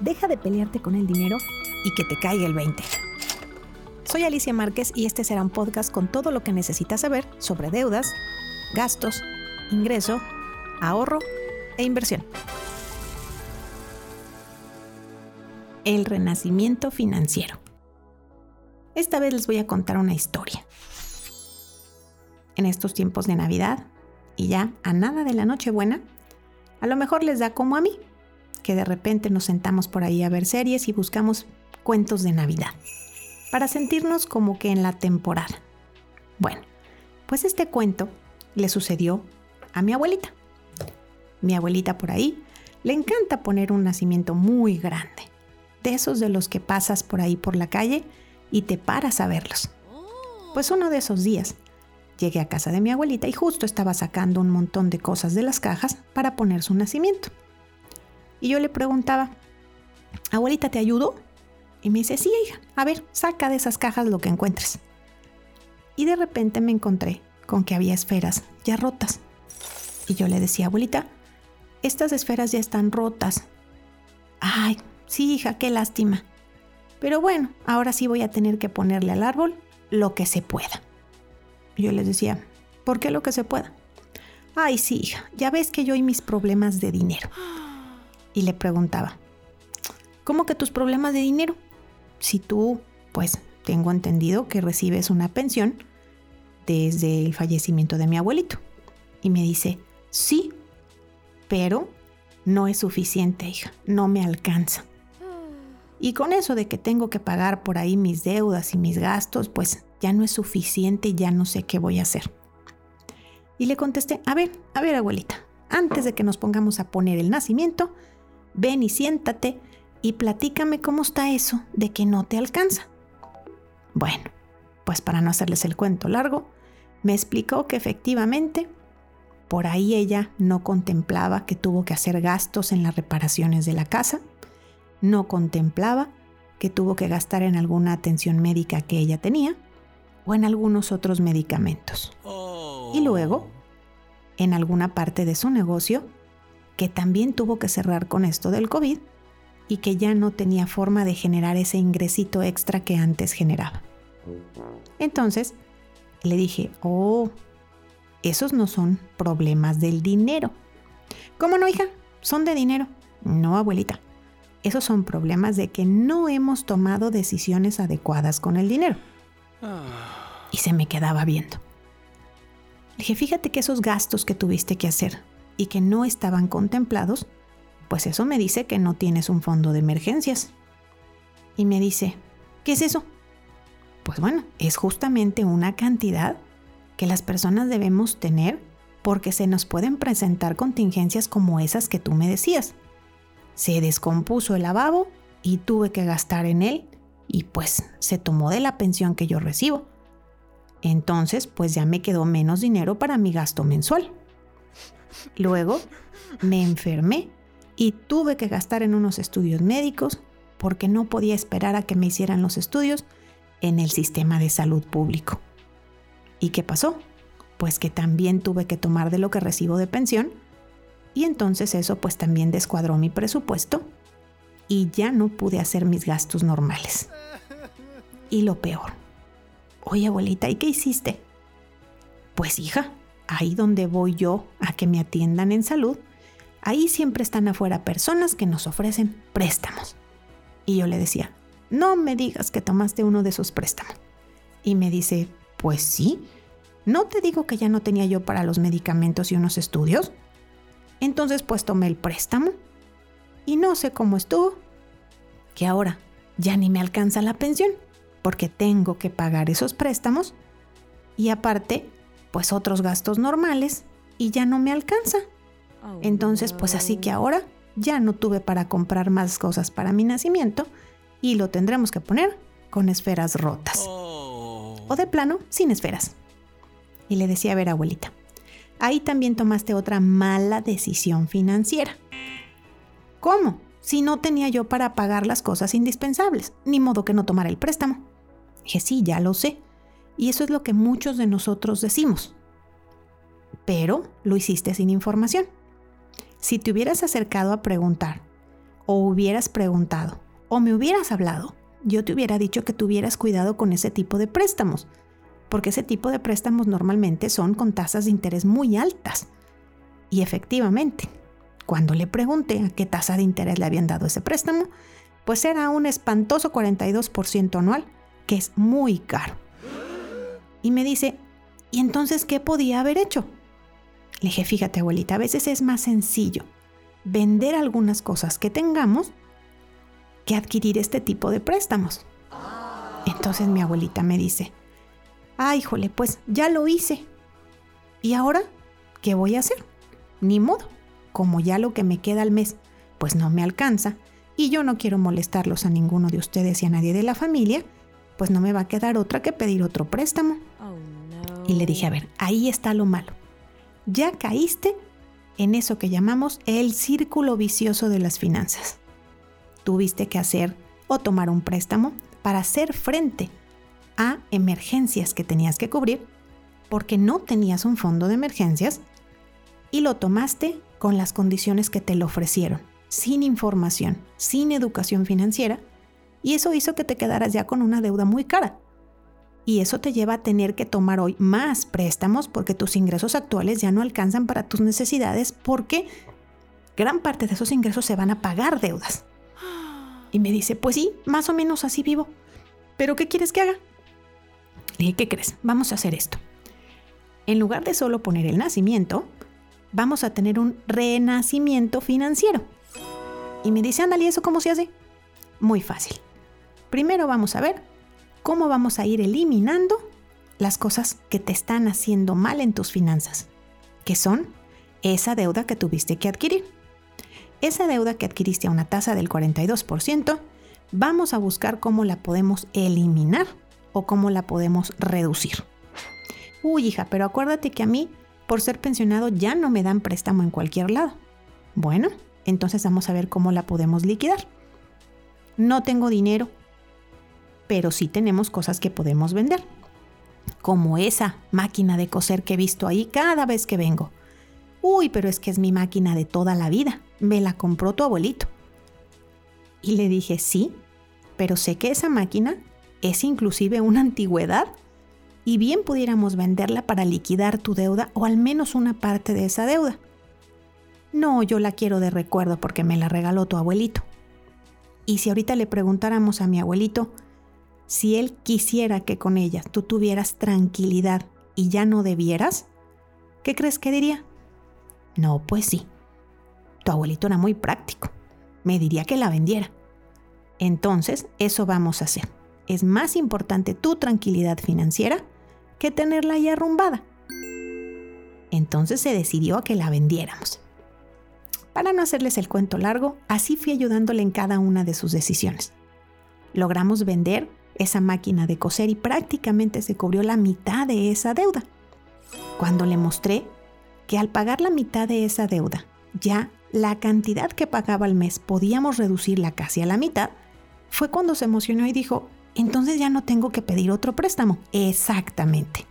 deja de pelearte con el dinero y que te caiga el 20. Soy Alicia Márquez y este será un podcast con todo lo que necesitas saber sobre deudas, gastos, ingreso, ahorro e inversión. El renacimiento financiero. Esta vez les voy a contar una historia. En estos tiempos de Navidad y ya a nada de la Nochebuena, a lo mejor les da como a mí, que de repente nos sentamos por ahí a ver series y buscamos cuentos de Navidad, para sentirnos como que en la temporada. Bueno, pues este cuento le sucedió a mi abuelita. Mi abuelita por ahí le encanta poner un nacimiento muy grande, de esos de los que pasas por ahí por la calle y te paras a verlos. Pues uno de esos días llegué a casa de mi abuelita y justo estaba sacando un montón de cosas de las cajas para poner su nacimiento. Y yo le preguntaba, abuelita, ¿te ayudo? Y me dice, sí, hija, a ver, saca de esas cajas lo que encuentres. Y de repente me encontré con que había esferas ya rotas. Y yo le decía, abuelita, estas esferas ya están rotas. Ay, sí, hija, qué lástima. Pero bueno, ahora sí voy a tener que ponerle al árbol lo que se pueda. Yo les decía, ¿por qué lo que se pueda? Ay, sí, hija, ya ves que yo y mis problemas de dinero. Y le preguntaba, ¿cómo que tus problemas de dinero? Si tú, pues, tengo entendido que recibes una pensión desde el fallecimiento de mi abuelito. Y me dice, sí, pero no es suficiente, hija, no me alcanza. Y con eso de que tengo que pagar por ahí mis deudas y mis gastos, pues ya no es suficiente y ya no sé qué voy a hacer. Y le contesté, a ver, a ver abuelita, antes de que nos pongamos a poner el nacimiento, ven y siéntate y platícame cómo está eso de que no te alcanza. Bueno, pues para no hacerles el cuento largo, me explicó que efectivamente por ahí ella no contemplaba que tuvo que hacer gastos en las reparaciones de la casa, no contemplaba que tuvo que gastar en alguna atención médica que ella tenía o en algunos otros medicamentos. Y luego, en alguna parte de su negocio, que también tuvo que cerrar con esto del COVID y que ya no tenía forma de generar ese ingresito extra que antes generaba. Entonces, le dije, oh, esos no son problemas del dinero. ¿Cómo no, hija? Son de dinero. No, abuelita. Esos son problemas de que no hemos tomado decisiones adecuadas con el dinero. Y se me quedaba viendo. Le dije, fíjate que esos gastos que tuviste que hacer y que no estaban contemplados, pues eso me dice que no tienes un fondo de emergencias. Y me dice, ¿qué es eso? Pues bueno, es justamente una cantidad que las personas debemos tener porque se nos pueden presentar contingencias como esas que tú me decías. Se descompuso el lavabo y tuve que gastar en él y pues se tomó de la pensión que yo recibo. Entonces pues ya me quedó menos dinero para mi gasto mensual. Luego me enfermé y tuve que gastar en unos estudios médicos porque no podía esperar a que me hicieran los estudios en el sistema de salud público. ¿Y qué pasó? Pues que también tuve que tomar de lo que recibo de pensión y entonces eso pues también descuadró mi presupuesto y ya no pude hacer mis gastos normales. Y lo peor, oye abuelita, ¿y qué hiciste? Pues hija, ahí donde voy yo a que me atiendan en salud, ahí siempre están afuera personas que nos ofrecen préstamos. Y yo le decía, no me digas que tomaste uno de esos préstamos. Y me dice, pues sí, ¿no te digo que ya no tenía yo para los medicamentos y unos estudios? Entonces pues tomé el préstamo y no sé cómo estuvo, que ahora ya ni me alcanza la pensión porque tengo que pagar esos préstamos y aparte pues otros gastos normales y ya no me alcanza. Oh, Entonces pues así que ahora ya no tuve para comprar más cosas para mi nacimiento y lo tendremos que poner con esferas rotas. Oh. O de plano, sin esferas. Y le decía, a ver, abuelita, ahí también tomaste otra mala decisión financiera. ¿Cómo? Si no tenía yo para pagar las cosas indispensables, ni modo que no tomara el préstamo. Dije, sí, ya lo sé. Y eso es lo que muchos de nosotros decimos. Pero lo hiciste sin información. Si te hubieras acercado a preguntar, o hubieras preguntado o me hubieras hablado, yo te hubiera dicho que tuvieras cuidado con ese tipo de préstamos, porque ese tipo de préstamos normalmente son con tasas de interés muy altas. Y efectivamente, cuando le pregunté a qué tasa de interés le habían dado ese préstamo, pues era un espantoso 42% anual, que es muy caro. Y me dice, ¿y entonces qué podía haber hecho? Le dije, fíjate abuelita, a veces es más sencillo vender algunas cosas que tengamos que adquirir este tipo de préstamos. Entonces mi abuelita me dice, ay, híjole, pues ya lo hice. ¿Y ahora qué voy a hacer? Ni modo, como ya lo que me queda al mes, pues no me alcanza, y yo no quiero molestarlos a ninguno de ustedes y a nadie de la familia, pues no me va a quedar otra que pedir otro préstamo. Oh, y le dije, a ver, ahí está lo malo. Ya caíste en eso que llamamos el círculo vicioso de las finanzas. Tuviste que hacer o tomar un préstamo para hacer frente a emergencias que tenías que cubrir porque no tenías un fondo de emergencias y lo tomaste con las condiciones que te lo ofrecieron, sin información, sin educación financiera, y eso hizo que te quedaras ya con una deuda muy cara. Y eso te lleva a tener que tomar hoy más préstamos porque tus ingresos actuales ya no alcanzan para tus necesidades porque gran parte de esos ingresos se van a pagar deudas. Y me dice, pues sí, más o menos así vivo. ¿Pero qué quieres que haga? Le dije, ¿qué crees? Vamos a hacer esto. En lugar de solo poner el nacimiento, vamos a tener un renacimiento financiero. Y me dice, ándale, ¿eso cómo se hace? Muy fácil. Primero vamos a ver cómo vamos a ir eliminando las cosas que te están haciendo mal en tus finanzas, que son esa deuda que tuviste que adquirir. Esa deuda que adquiriste a una tasa del 42%, vamos a buscar cómo la podemos eliminar o cómo la podemos reducir. Uy, hija, pero acuérdate que a mí, por ser pensionado, ya no me dan préstamo en cualquier lado. Bueno, entonces vamos a ver cómo la podemos liquidar. No tengo dinero, pero sí tenemos cosas que podemos vender. Como esa máquina de coser que he visto ahí cada vez que vengo. Uy, pero es que es mi máquina de toda la vida. Me la compró tu abuelito. Y le dije, sí, pero sé que esa máquina es inclusive una antigüedad y bien pudiéramos venderla para liquidar tu deuda o al menos una parte de esa deuda. No, yo la quiero de recuerdo porque me la regaló tu abuelito. Y si ahorita le preguntáramos a mi abuelito si él quisiera que con ella tú tuvieras tranquilidad y ya no debieras, ¿qué crees que diría? No, pues sí. Tu abuelito era muy práctico. Me diría que la vendiera. Entonces, eso vamos a hacer es más importante tu tranquilidad financiera que tenerla ahí arrumbada. Entonces se decidió a que la vendiéramos. Para no hacerles el cuento largo, así fui ayudándole en cada una de sus decisiones. Logramos vender esa máquina de coser y prácticamente se cubrió la mitad de esa deuda. Cuando le mostré que al pagar la mitad de esa deuda, ya la cantidad que pagaba al mes podíamos reducirla casi a la mitad, fue cuando se emocionó y dijo, entonces ya no tengo que pedir otro préstamo. Exactamente.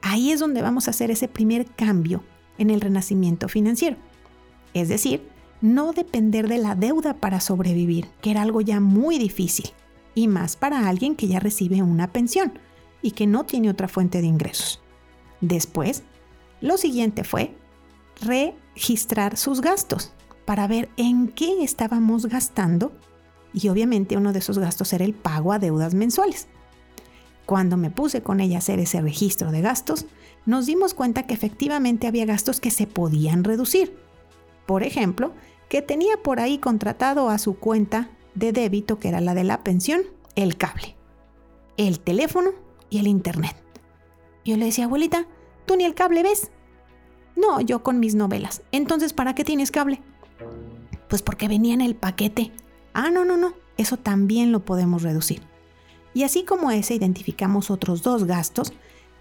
Ahí es donde vamos a hacer ese primer cambio en el renacimiento financiero. Es decir, no depender de la deuda para sobrevivir, que era algo ya muy difícil, y más para alguien que ya recibe una pensión y que no tiene otra fuente de ingresos. Después, lo siguiente fue registrar sus gastos para ver en qué estábamos gastando y obviamente uno de esos gastos era el pago a deudas mensuales. Cuando me puse con ella a hacer ese registro de gastos, nos dimos cuenta que efectivamente había gastos que se podían reducir. Por ejemplo, que tenía por ahí contratado a su cuenta de débito, que era la de la pensión, el cable, el teléfono y el internet. Yo le decía, abuelita, ¿tú ni el cable ves? No, yo con mis novelas. Entonces, ¿para qué tienes cable? Pues porque venía en el paquete. Ah, no, no, no, eso también lo podemos reducir. Y así como ese, identificamos otros dos gastos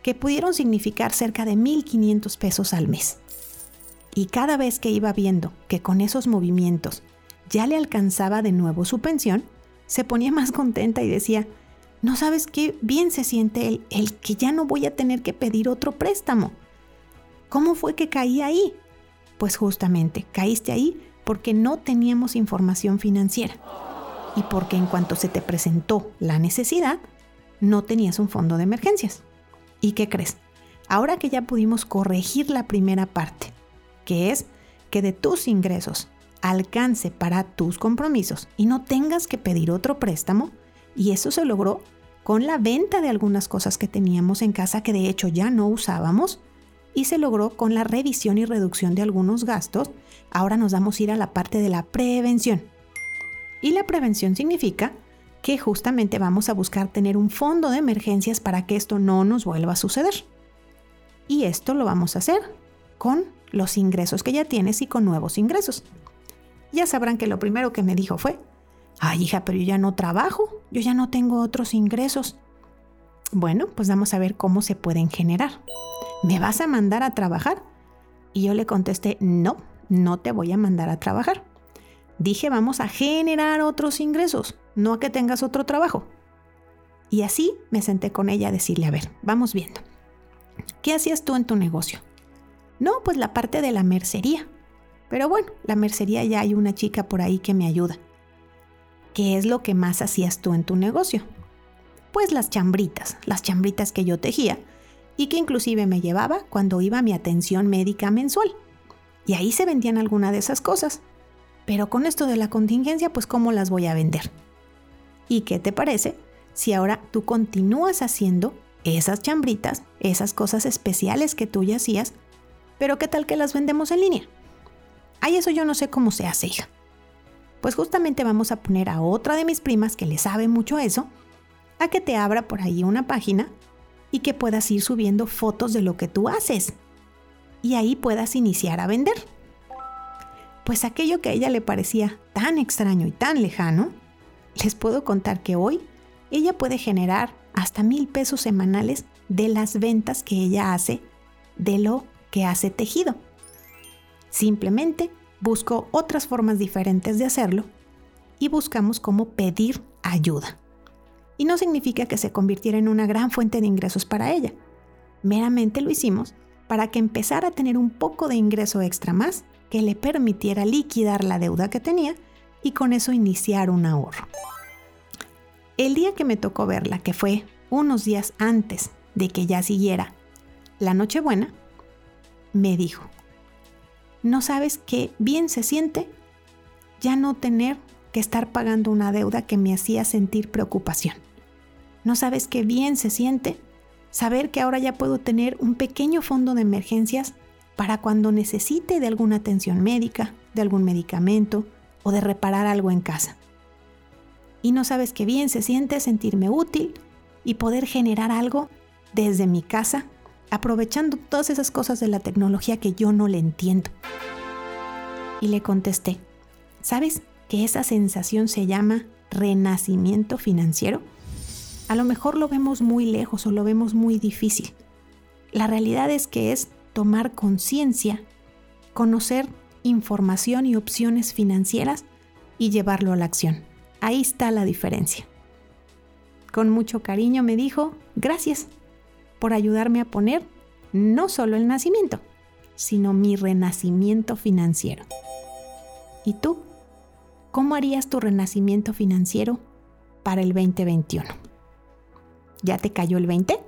que pudieron significar cerca de 1.500 pesos al mes. Y cada vez que iba viendo que con esos movimientos ya le alcanzaba de nuevo su pensión, se ponía más contenta y decía, no sabes qué bien se siente el, el que ya no voy a tener que pedir otro préstamo. ¿Cómo fue que caí ahí? Pues justamente, caíste ahí porque no teníamos información financiera y porque en cuanto se te presentó la necesidad, no tenías un fondo de emergencias. ¿Y qué crees? Ahora que ya pudimos corregir la primera parte, que es que de tus ingresos alcance para tus compromisos y no tengas que pedir otro préstamo, y eso se logró con la venta de algunas cosas que teníamos en casa que de hecho ya no usábamos, y se logró con la revisión y reducción de algunos gastos, ahora nos vamos a ir a la parte de la prevención. Y la prevención significa que justamente vamos a buscar tener un fondo de emergencias para que esto no nos vuelva a suceder. Y esto lo vamos a hacer con los ingresos que ya tienes y con nuevos ingresos. Ya sabrán que lo primero que me dijo fue, ay hija, pero yo ya no trabajo, yo ya no tengo otros ingresos. Bueno, pues vamos a ver cómo se pueden generar. ¿Me vas a mandar a trabajar? Y yo le contesté, no, no te voy a mandar a trabajar. Dije, vamos a generar otros ingresos, no a que tengas otro trabajo. Y así me senté con ella a decirle, a ver, vamos viendo. ¿Qué hacías tú en tu negocio? No, pues la parte de la mercería. Pero bueno, la mercería ya hay una chica por ahí que me ayuda. ¿Qué es lo que más hacías tú en tu negocio? Pues las chambritas, las chambritas que yo tejía y que inclusive me llevaba cuando iba a mi atención médica mensual. Y ahí se vendían algunas de esas cosas. Pero con esto de la contingencia, pues ¿cómo las voy a vender? ¿Y qué te parece si ahora tú continúas haciendo esas chambritas, esas cosas especiales que tú ya hacías, pero qué tal que las vendemos en línea? Ay, eso yo no sé cómo se hace, hija. Pues justamente vamos a poner a otra de mis primas que le sabe mucho eso, a que te abra por ahí una página y que puedas ir subiendo fotos de lo que tú haces. Y ahí puedas iniciar a vender. Pues aquello que a ella le parecía tan extraño y tan lejano, les puedo contar que hoy ella puede generar hasta mil pesos semanales de las ventas que ella hace de lo que hace tejido. Simplemente busco otras formas diferentes de hacerlo y buscamos cómo pedir ayuda y no significa que se convirtiera en una gran fuente de ingresos para ella. Meramente lo hicimos para que empezara a tener un poco de ingreso extra más que le permitiera liquidar la deuda que tenía y con eso iniciar un ahorro. El día que me tocó verla, que fue unos días antes de que ya siguiera la Nochebuena, me dijo, ¿no sabes qué bien se siente ya no tener que estar pagando una deuda que me hacía sentir preocupación? No sabes qué bien se siente saber que ahora ya puedo tener un pequeño fondo de emergencias para cuando necesite de alguna atención médica, de algún medicamento o de reparar algo en casa. Y no sabes qué bien se siente sentirme útil y poder generar algo desde mi casa, aprovechando todas esas cosas de la tecnología que yo no le entiendo. Y le contesté, ¿sabes que esa sensación se llama renacimiento financiero? a lo mejor lo vemos muy lejos o lo vemos muy difícil. La realidad es que es tomar conciencia, conocer información y opciones financieras y llevarlo a la acción. Ahí está la diferencia. Con mucho cariño me dijo, gracias por ayudarme a poner no solo el nacimiento, sino mi renacimiento financiero. ¿Y tú? ¿Cómo harías tu renacimiento financiero para el 2021? ¿Ya te cayó el 20?